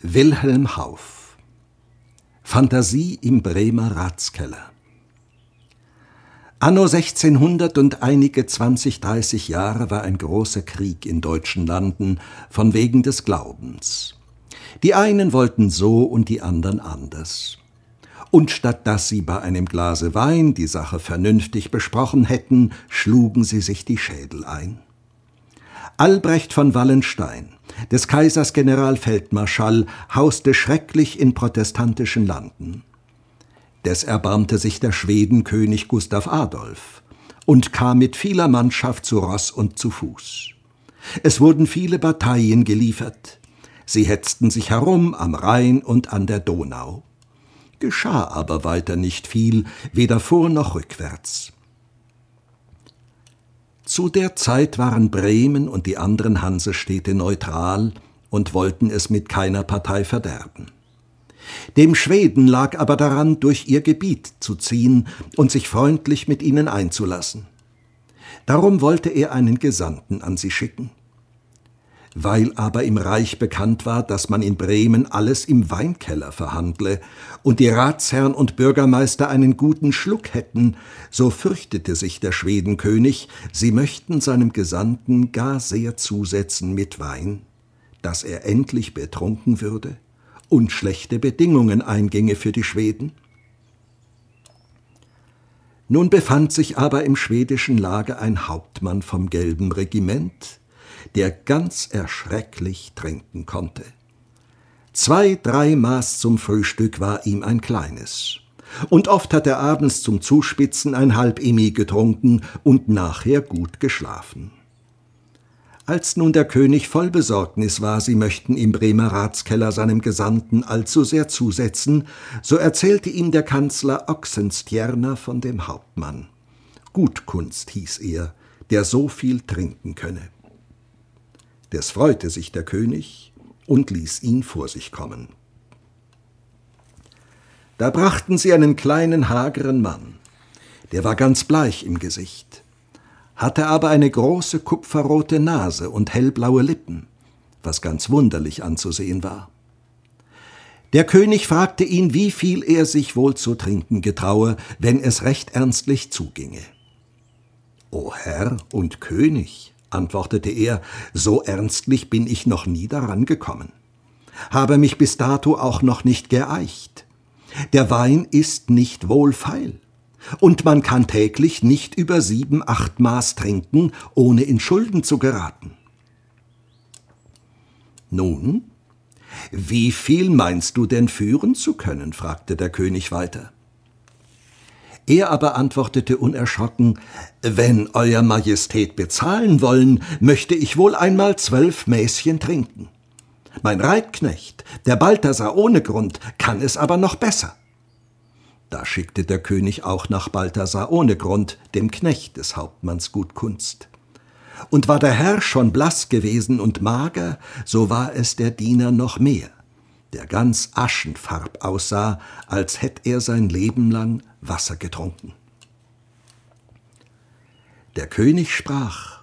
Wilhelm Hauff Fantasie im Bremer Ratskeller Anno 1600 und einige 20, 30 Jahre war ein großer Krieg in deutschen Landen von wegen des Glaubens. Die einen wollten so und die anderen anders. Und statt dass sie bei einem Glase Wein die Sache vernünftig besprochen hätten, schlugen sie sich die Schädel ein. Albrecht von Wallenstein, des Kaisers Generalfeldmarschall, hauste schrecklich in protestantischen Landen. Des erbarmte sich der Schwedenkönig Gustav Adolf und kam mit vieler Mannschaft zu Ross und zu Fuß. Es wurden viele Bataillen geliefert. Sie hetzten sich herum am Rhein und an der Donau. Geschah aber weiter nicht viel, weder vor noch rückwärts. Zu der Zeit waren Bremen und die anderen Hansestädte neutral und wollten es mit keiner Partei verderben. Dem Schweden lag aber daran, durch ihr Gebiet zu ziehen und sich freundlich mit ihnen einzulassen. Darum wollte er einen Gesandten an sie schicken. Weil aber im Reich bekannt war, dass man in Bremen alles im Weinkeller verhandle und die Ratsherren und Bürgermeister einen guten Schluck hätten, so fürchtete sich der Schwedenkönig, sie möchten seinem Gesandten gar sehr zusetzen mit Wein, dass er endlich betrunken würde und schlechte Bedingungen einginge für die Schweden. Nun befand sich aber im schwedischen Lager ein Hauptmann vom gelben Regiment, der ganz erschrecklich trinken konnte. Zwei, drei Maß zum Frühstück war ihm ein kleines. Und oft hat er abends zum Zuspitzen ein halb Emi getrunken und nachher gut geschlafen. Als nun der König voll Besorgnis war, sie möchten im Bremer Ratskeller seinem Gesandten allzu sehr zusetzen, so erzählte ihm der Kanzler Oxenstierner von dem Hauptmann. Gutkunst hieß er, der so viel trinken könne. Des freute sich der König und ließ ihn vor sich kommen. Da brachten sie einen kleinen, hageren Mann, der war ganz bleich im Gesicht, hatte aber eine große kupferrote Nase und hellblaue Lippen, was ganz wunderlich anzusehen war. Der König fragte ihn, wie viel er sich wohl zu trinken getraue, wenn es recht ernstlich zuginge. O Herr und König, antwortete er, so ernstlich bin ich noch nie daran gekommen, habe mich bis dato auch noch nicht geeicht. Der Wein ist nicht wohlfeil, und man kann täglich nicht über sieben, acht Maß trinken, ohne in Schulden zu geraten. Nun, wie viel meinst du denn führen zu können? fragte der König weiter. Er aber antwortete unerschrocken, wenn Euer Majestät bezahlen wollen, möchte ich wohl einmal zwölf Mäschen trinken. Mein Reitknecht, der Balthasar ohne Grund, kann es aber noch besser. Da schickte der König auch nach Balthasar ohne Grund, dem Knecht des Hauptmanns Gutkunst. Und war der Herr schon blass gewesen und mager, so war es der Diener noch mehr der ganz aschenfarb aussah, als hätt er sein Leben lang Wasser getrunken. Der König sprach,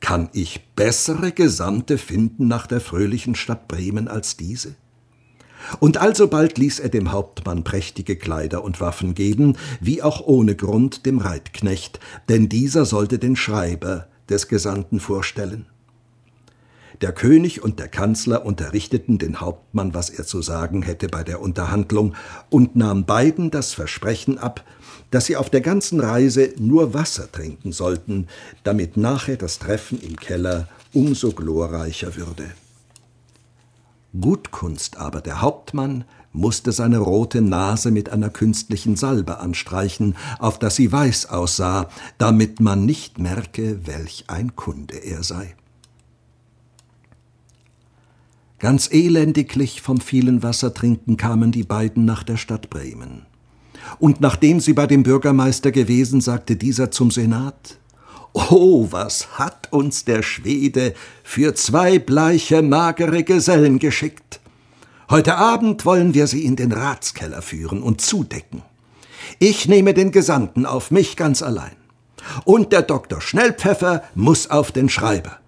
kann ich bessere Gesandte finden nach der fröhlichen Stadt Bremen als diese? Und alsobald ließ er dem Hauptmann prächtige Kleider und Waffen geben, wie auch ohne Grund dem Reitknecht, denn dieser sollte den Schreiber des Gesandten vorstellen. Der König und der Kanzler unterrichteten den Hauptmann, was er zu sagen hätte bei der Unterhandlung, und nahm beiden das Versprechen ab, dass sie auf der ganzen Reise nur Wasser trinken sollten, damit nachher das Treffen im Keller umso glorreicher würde. Gutkunst aber, der Hauptmann, musste seine rote Nase mit einer künstlichen Salbe anstreichen, auf dass sie weiß aussah, damit man nicht merke, welch ein Kunde er sei. Ganz elendiglich vom vielen Wassertrinken kamen die beiden nach der Stadt Bremen. Und nachdem sie bei dem Bürgermeister gewesen, sagte dieser zum Senat, Oh, was hat uns der Schwede für zwei bleiche, magere Gesellen geschickt. Heute Abend wollen wir sie in den Ratskeller führen und zudecken. Ich nehme den Gesandten auf mich ganz allein. Und der Doktor Schnellpfeffer muss auf den Schreiber.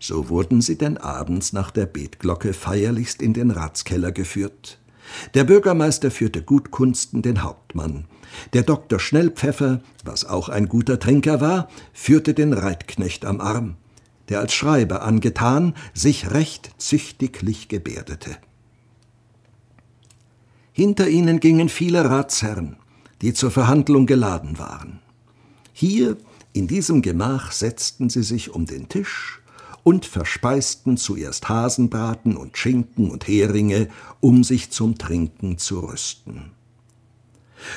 So wurden sie denn abends nach der Betglocke feierlichst in den Ratskeller geführt. Der Bürgermeister führte Gutkunsten den Hauptmann. Der Doktor Schnellpfeffer, was auch ein guter Trinker war, führte den Reitknecht am Arm, der als Schreiber angetan sich recht züchtiglich gebärdete. Hinter ihnen gingen viele Ratsherren, die zur Verhandlung geladen waren. Hier, in diesem Gemach, setzten sie sich um den Tisch und verspeisten zuerst Hasenbraten und Schinken und Heringe, um sich zum Trinken zu rüsten.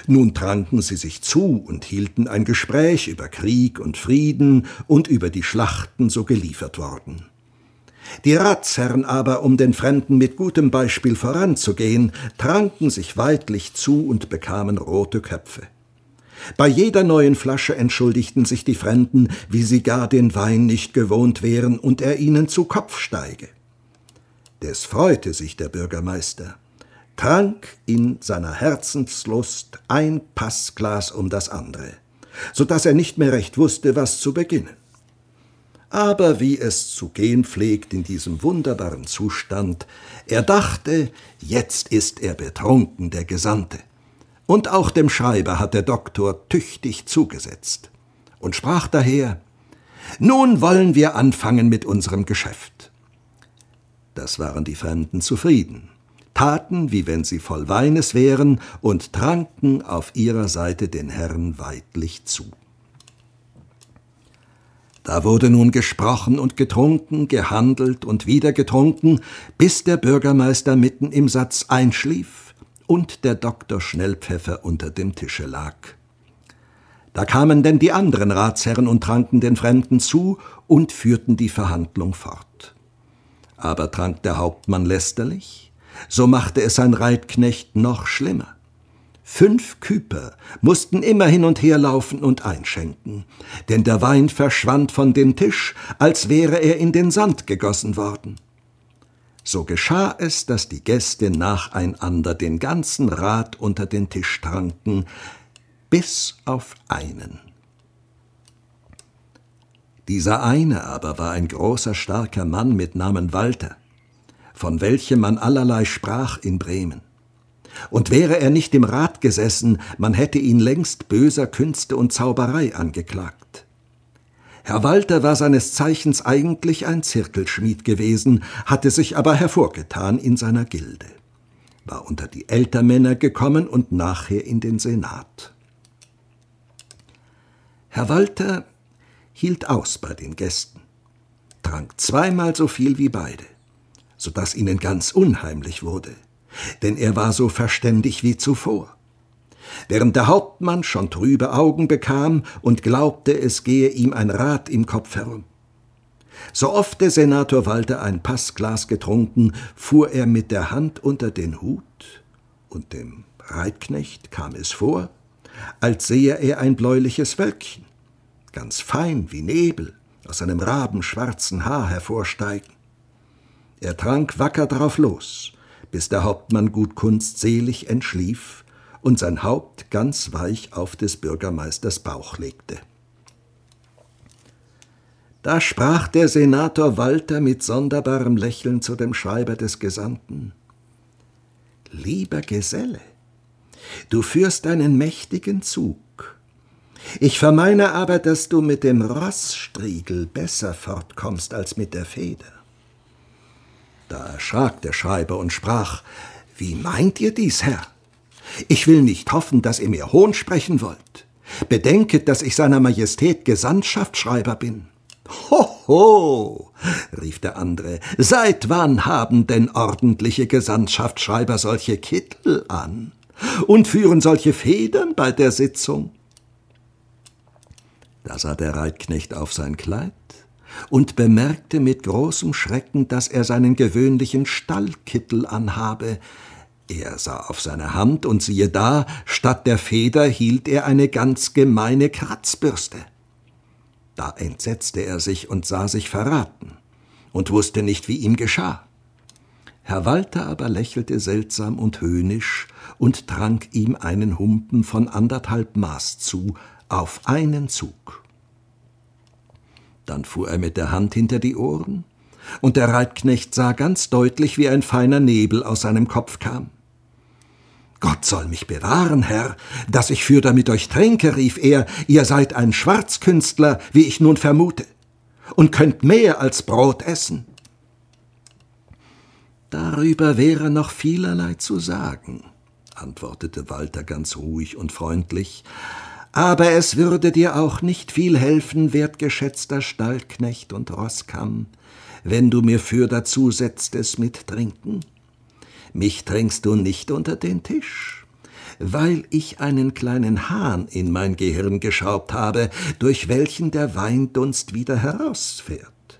Nun tranken sie sich zu und hielten ein Gespräch über Krieg und Frieden und über die Schlachten so geliefert worden. Die Ratsherren aber, um den Fremden mit gutem Beispiel voranzugehen, tranken sich weidlich zu und bekamen rote Köpfe. Bei jeder neuen Flasche entschuldigten sich die Fremden, wie sie gar den Wein nicht gewohnt wären und er ihnen zu Kopf steige. Des freute sich der Bürgermeister, trank in seiner Herzenslust ein Paßglas um das andere, so dass er nicht mehr recht wusste, was zu beginnen. Aber wie es zu gehen pflegt in diesem wunderbaren Zustand, er dachte, jetzt ist er betrunken, der Gesandte. Und auch dem Schreiber hat der Doktor tüchtig zugesetzt und sprach daher, nun wollen wir anfangen mit unserem Geschäft. Das waren die Fremden zufrieden, taten, wie wenn sie voll Weines wären, und tranken auf ihrer Seite den Herrn weidlich zu. Da wurde nun gesprochen und getrunken, gehandelt und wieder getrunken, bis der Bürgermeister mitten im Satz einschlief und der Doktor Schnellpfeffer unter dem Tische lag. Da kamen denn die anderen Ratsherren und tranken den Fremden zu und führten die Verhandlung fort. Aber trank der Hauptmann lästerlich, so machte es sein Reitknecht noch schlimmer. Fünf Küper mussten immer hin und her laufen und einschenken, denn der Wein verschwand von dem Tisch, als wäre er in den Sand gegossen worden. So geschah es, dass die Gäste nacheinander den ganzen Rat unter den Tisch tranken, bis auf einen. Dieser eine aber war ein großer, starker Mann mit Namen Walter, von welchem man allerlei sprach in Bremen. Und wäre er nicht im Rat gesessen, man hätte ihn längst böser Künste und Zauberei angeklagt. Herr Walter war seines Zeichens eigentlich ein Zirkelschmied gewesen, hatte sich aber hervorgetan in seiner Gilde, war unter die Ältermänner gekommen und nachher in den Senat. Herr Walter hielt aus bei den Gästen, trank zweimal so viel wie beide, so dass ihnen ganz unheimlich wurde denn er war so verständig wie zuvor. Während der Hauptmann schon trübe Augen bekam und glaubte, es gehe ihm ein Rad im Kopf herum. So oft der Senator Walter ein Paßglas getrunken, fuhr er mit der Hand unter den Hut, und dem Reitknecht kam es vor, als sehe er ein bläuliches Wölkchen, ganz fein wie Nebel, aus einem rabenschwarzen Haar hervorsteigen. Er trank wacker drauf los, bis der Hauptmann Gutkunst selig entschlief und sein Haupt ganz weich auf des Bürgermeisters Bauch legte. Da sprach der Senator Walter mit sonderbarem Lächeln zu dem Schreiber des Gesandten Lieber Geselle, du führst einen mächtigen Zug. Ich vermeine aber, dass du mit dem Rossstriegel besser fortkommst als mit der Feder. Da erschrak der Schreiber und sprach Wie meint ihr dies, Herr? Ich will nicht hoffen, dass ihr mir Hohn sprechen wollt. Bedenket, dass ich seiner Majestät Gesandtschaftsschreiber bin. Hoho, ho, rief der andere, seit wann haben denn ordentliche Gesandtschaftsschreiber solche Kittel an und führen solche Federn bei der Sitzung? Da sah der Reitknecht auf sein Kleid und bemerkte mit großem Schrecken, dass er seinen gewöhnlichen Stallkittel anhabe. Er sah auf seine Hand, und siehe da, statt der Feder hielt er eine ganz gemeine Kratzbürste. Da entsetzte er sich und sah sich verraten und wusste nicht, wie ihm geschah. Herr Walter aber lächelte seltsam und höhnisch und trank ihm einen Humpen von anderthalb Maß zu, auf einen Zug. Dann fuhr er mit der Hand hinter die Ohren und der Reitknecht sah ganz deutlich, wie ein feiner Nebel aus seinem Kopf kam. Gott soll mich bewahren, Herr, dass ich fürder mit euch trinke, rief er, ihr seid ein Schwarzkünstler, wie ich nun vermute, und könnt mehr als Brot essen. Darüber wäre noch vielerlei zu sagen, antwortete Walter ganz ruhig und freundlich, aber es würde dir auch nicht viel helfen, wertgeschätzter Stallknecht und Rosskamm, wenn du mir für dazu setztest mit Trinken. Mich trinkst du nicht unter den Tisch, weil ich einen kleinen Hahn in mein Gehirn geschraubt habe, durch welchen der Weindunst wieder herausfährt.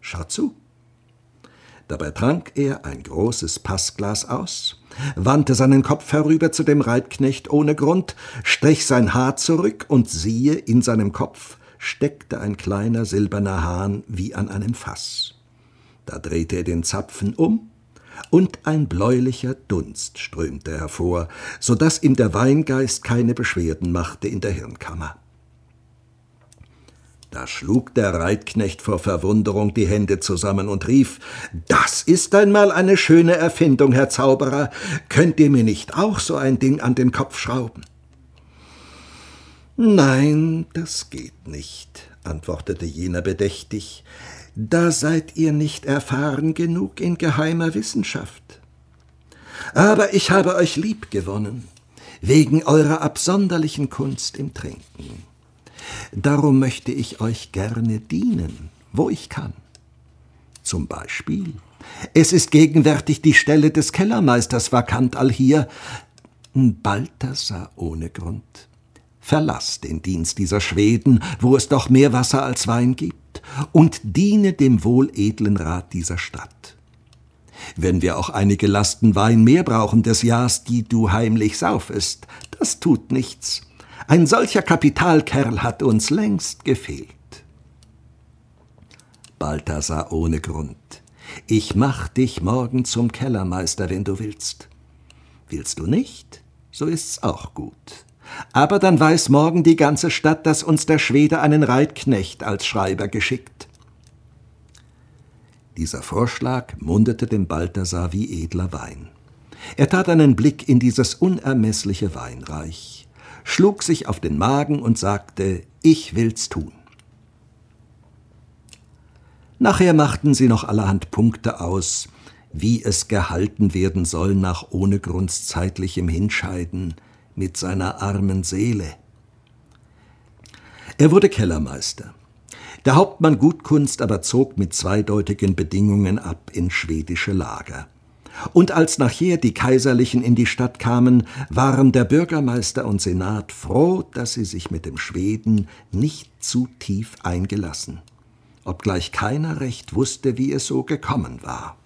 Schau zu. Dabei trank er ein großes Paßglas aus, wandte seinen Kopf herüber zu dem Reitknecht ohne Grund, strich sein Haar zurück und siehe, in seinem Kopf steckte ein kleiner silberner Hahn wie an einem Fass. Da drehte er den Zapfen um, und ein bläulicher Dunst strömte hervor, so dass ihm der Weingeist keine Beschwerden machte in der Hirnkammer. Da schlug der Reitknecht vor Verwunderung die Hände zusammen und rief Das ist einmal eine schöne Erfindung, Herr Zauberer. Könnt ihr mir nicht auch so ein Ding an den Kopf schrauben? Nein, das geht nicht, antwortete jener bedächtig. Da seid ihr nicht erfahren genug in geheimer Wissenschaft. Aber ich habe euch lieb gewonnen, wegen eurer absonderlichen Kunst im Trinken. Darum möchte ich euch gerne dienen, wo ich kann. Zum Beispiel, es ist gegenwärtig die Stelle des Kellermeisters vakant allhier. Balthasar ohne Grund. Verlass den Dienst dieser Schweden, wo es doch mehr Wasser als Wein gibt, und diene dem wohledlen Rat dieser Stadt. Wenn wir auch einige Lasten Wein mehr brauchen des Jahrs, die du heimlich saufest, das tut nichts. Ein solcher Kapitalkerl hat uns längst gefehlt. Balthasar ohne Grund. Ich mach dich morgen zum Kellermeister, wenn du willst. Willst du nicht, so ist's auch gut. Aber dann weiß morgen die ganze Stadt, dass uns der Schwede einen Reitknecht als Schreiber geschickt. Dieser Vorschlag mundete dem Balthasar wie edler Wein. Er tat einen Blick in dieses unermeßliche Weinreich schlug sich auf den Magen und sagte, ich will's tun. Nachher machten sie noch allerhand Punkte aus, wie es gehalten werden soll nach ohne Grunds zeitlichem Hinscheiden mit seiner armen Seele. Er wurde Kellermeister. Der Hauptmann Gutkunst aber zog mit zweideutigen Bedingungen ab in schwedische Lager. Und als nachher die Kaiserlichen in die Stadt kamen, waren der Bürgermeister und Senat froh, dass sie sich mit dem Schweden nicht zu tief eingelassen, obgleich keiner recht wusste, wie es so gekommen war.